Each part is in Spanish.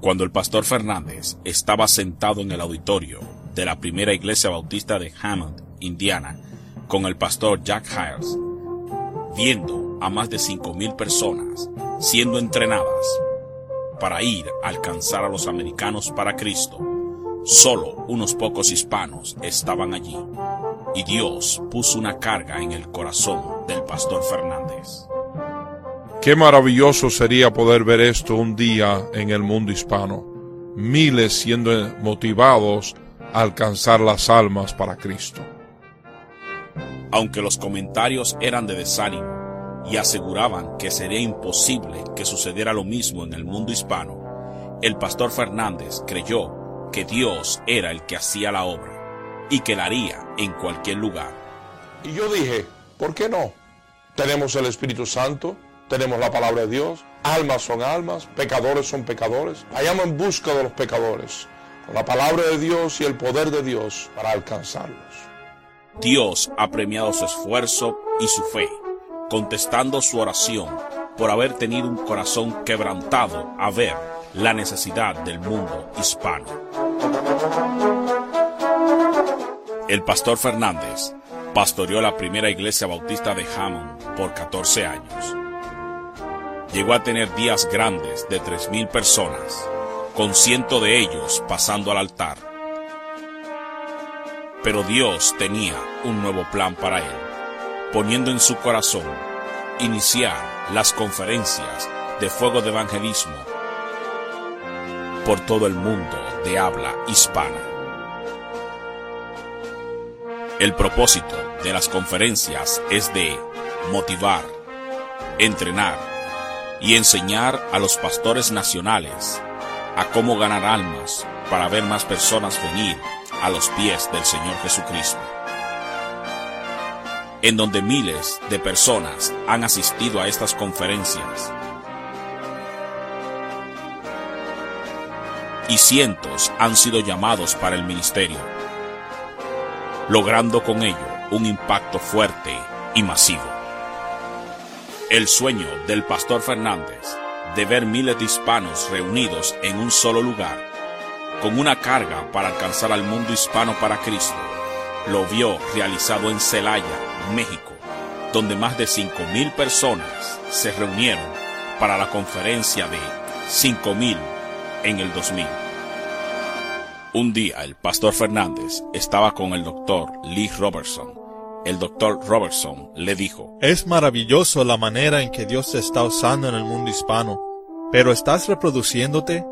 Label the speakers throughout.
Speaker 1: Cuando el pastor Fernández estaba sentado en el auditorio de la primera iglesia bautista de Hammond, Indiana, con el pastor Jack Hiles, viendo a más de 5.000 personas siendo entrenadas para ir a alcanzar a los americanos para Cristo, solo unos pocos hispanos estaban allí y Dios puso una carga en el corazón del pastor Fernández.
Speaker 2: Qué maravilloso sería poder ver esto un día en el mundo hispano. Miles siendo motivados a alcanzar las almas para Cristo.
Speaker 1: Aunque los comentarios eran de desánimo y aseguraban que sería imposible que sucediera lo mismo en el mundo hispano, el pastor Fernández creyó que Dios era el que hacía la obra y que la haría en cualquier lugar.
Speaker 2: Y yo dije, ¿por qué no? Tenemos el Espíritu Santo, tenemos la palabra de Dios, almas son almas, pecadores son pecadores. Vayamos en busca de los pecadores, con la palabra de Dios y el poder de Dios para alcanzarlos.
Speaker 1: Dios ha premiado su esfuerzo y su fe, contestando su oración por haber tenido un corazón quebrantado a ver la necesidad del mundo hispano. El pastor Fernández pastoreó la primera iglesia bautista de Hammond por 14 años llegó a tener días grandes de tres mil personas, con ciento de ellos pasando al altar. Pero Dios tenía un nuevo plan para él, poniendo en su corazón iniciar las conferencias de fuego de evangelismo por todo el mundo de habla hispana. El propósito de las conferencias es de motivar, entrenar, y enseñar a los pastores nacionales a cómo ganar almas para ver más personas venir a los pies del Señor Jesucristo. En donde miles de personas han asistido a estas conferencias y cientos han sido llamados para el ministerio, logrando con ello un impacto fuerte y masivo. El sueño del pastor Fernández de ver miles de hispanos reunidos en un solo lugar, con una carga para alcanzar al mundo hispano para Cristo, lo vio realizado en Celaya, México, donde más de 5.000 personas se reunieron para la conferencia de 5.000 en el 2000. Un día el pastor Fernández estaba con el doctor Lee Robertson el doctor Robertson le dijo,
Speaker 3: Es maravilloso la manera en que Dios te está usando en el mundo hispano, pero ¿estás reproduciéndote?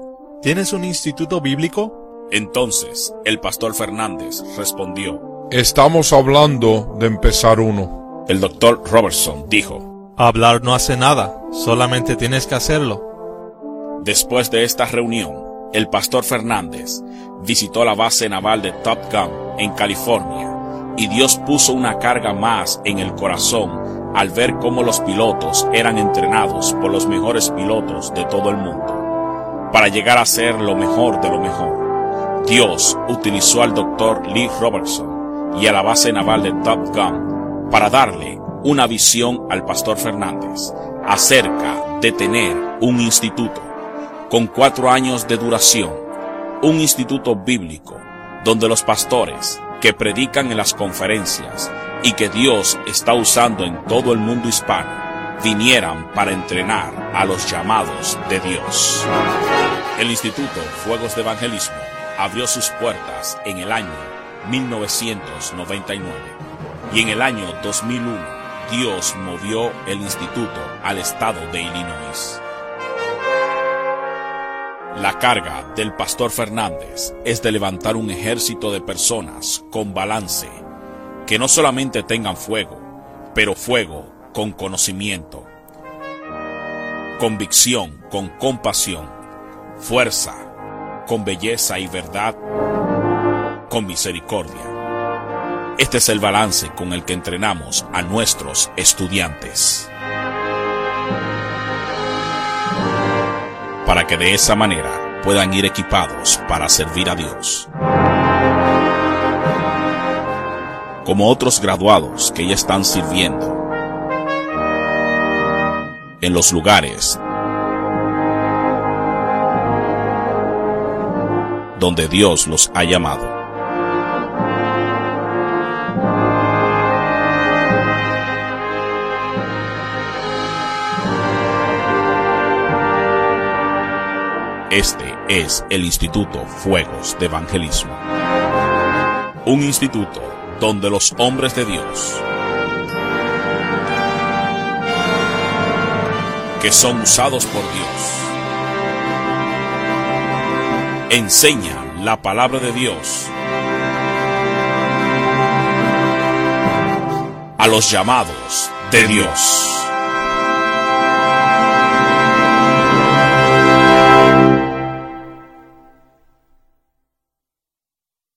Speaker 3: ¿Tienes un instituto bíblico?
Speaker 1: Entonces el pastor Fernández respondió,
Speaker 2: Estamos hablando de empezar uno.
Speaker 1: El doctor Robertson dijo,
Speaker 3: Hablar no hace nada, solamente tienes que hacerlo.
Speaker 1: Después de esta reunión, el pastor Fernández visitó la base naval de Top Gun en California y Dios puso una carga más en el corazón al ver cómo los pilotos eran entrenados por los mejores pilotos de todo el mundo, para llegar a ser lo mejor de lo mejor. Dios utilizó al doctor Lee Robertson y a la base naval de Top Gun para darle una visión al pastor Fernández acerca de tener un instituto con cuatro años de duración, un instituto bíblico donde los pastores que predican en las conferencias y que Dios está usando en todo el mundo hispano vinieran para entrenar a los llamados de Dios. El Instituto Fuegos de Evangelismo abrió sus puertas en el año 1999 y en el año 2001 Dios movió el instituto al estado de Illinois. La carga del pastor Fernández es de levantar un ejército de personas con balance, que no solamente tengan fuego, pero fuego con conocimiento, convicción con compasión, fuerza con belleza y verdad, con misericordia. Este es el balance con el que entrenamos a nuestros estudiantes. Para que de esa manera puedan ir equipados para servir a Dios. Como otros graduados que ya están sirviendo en los lugares donde Dios los ha llamado. Este es el Instituto Fuegos de Evangelismo. Un instituto donde los hombres de Dios, que son usados por Dios, enseñan la palabra de Dios a los llamados de Dios.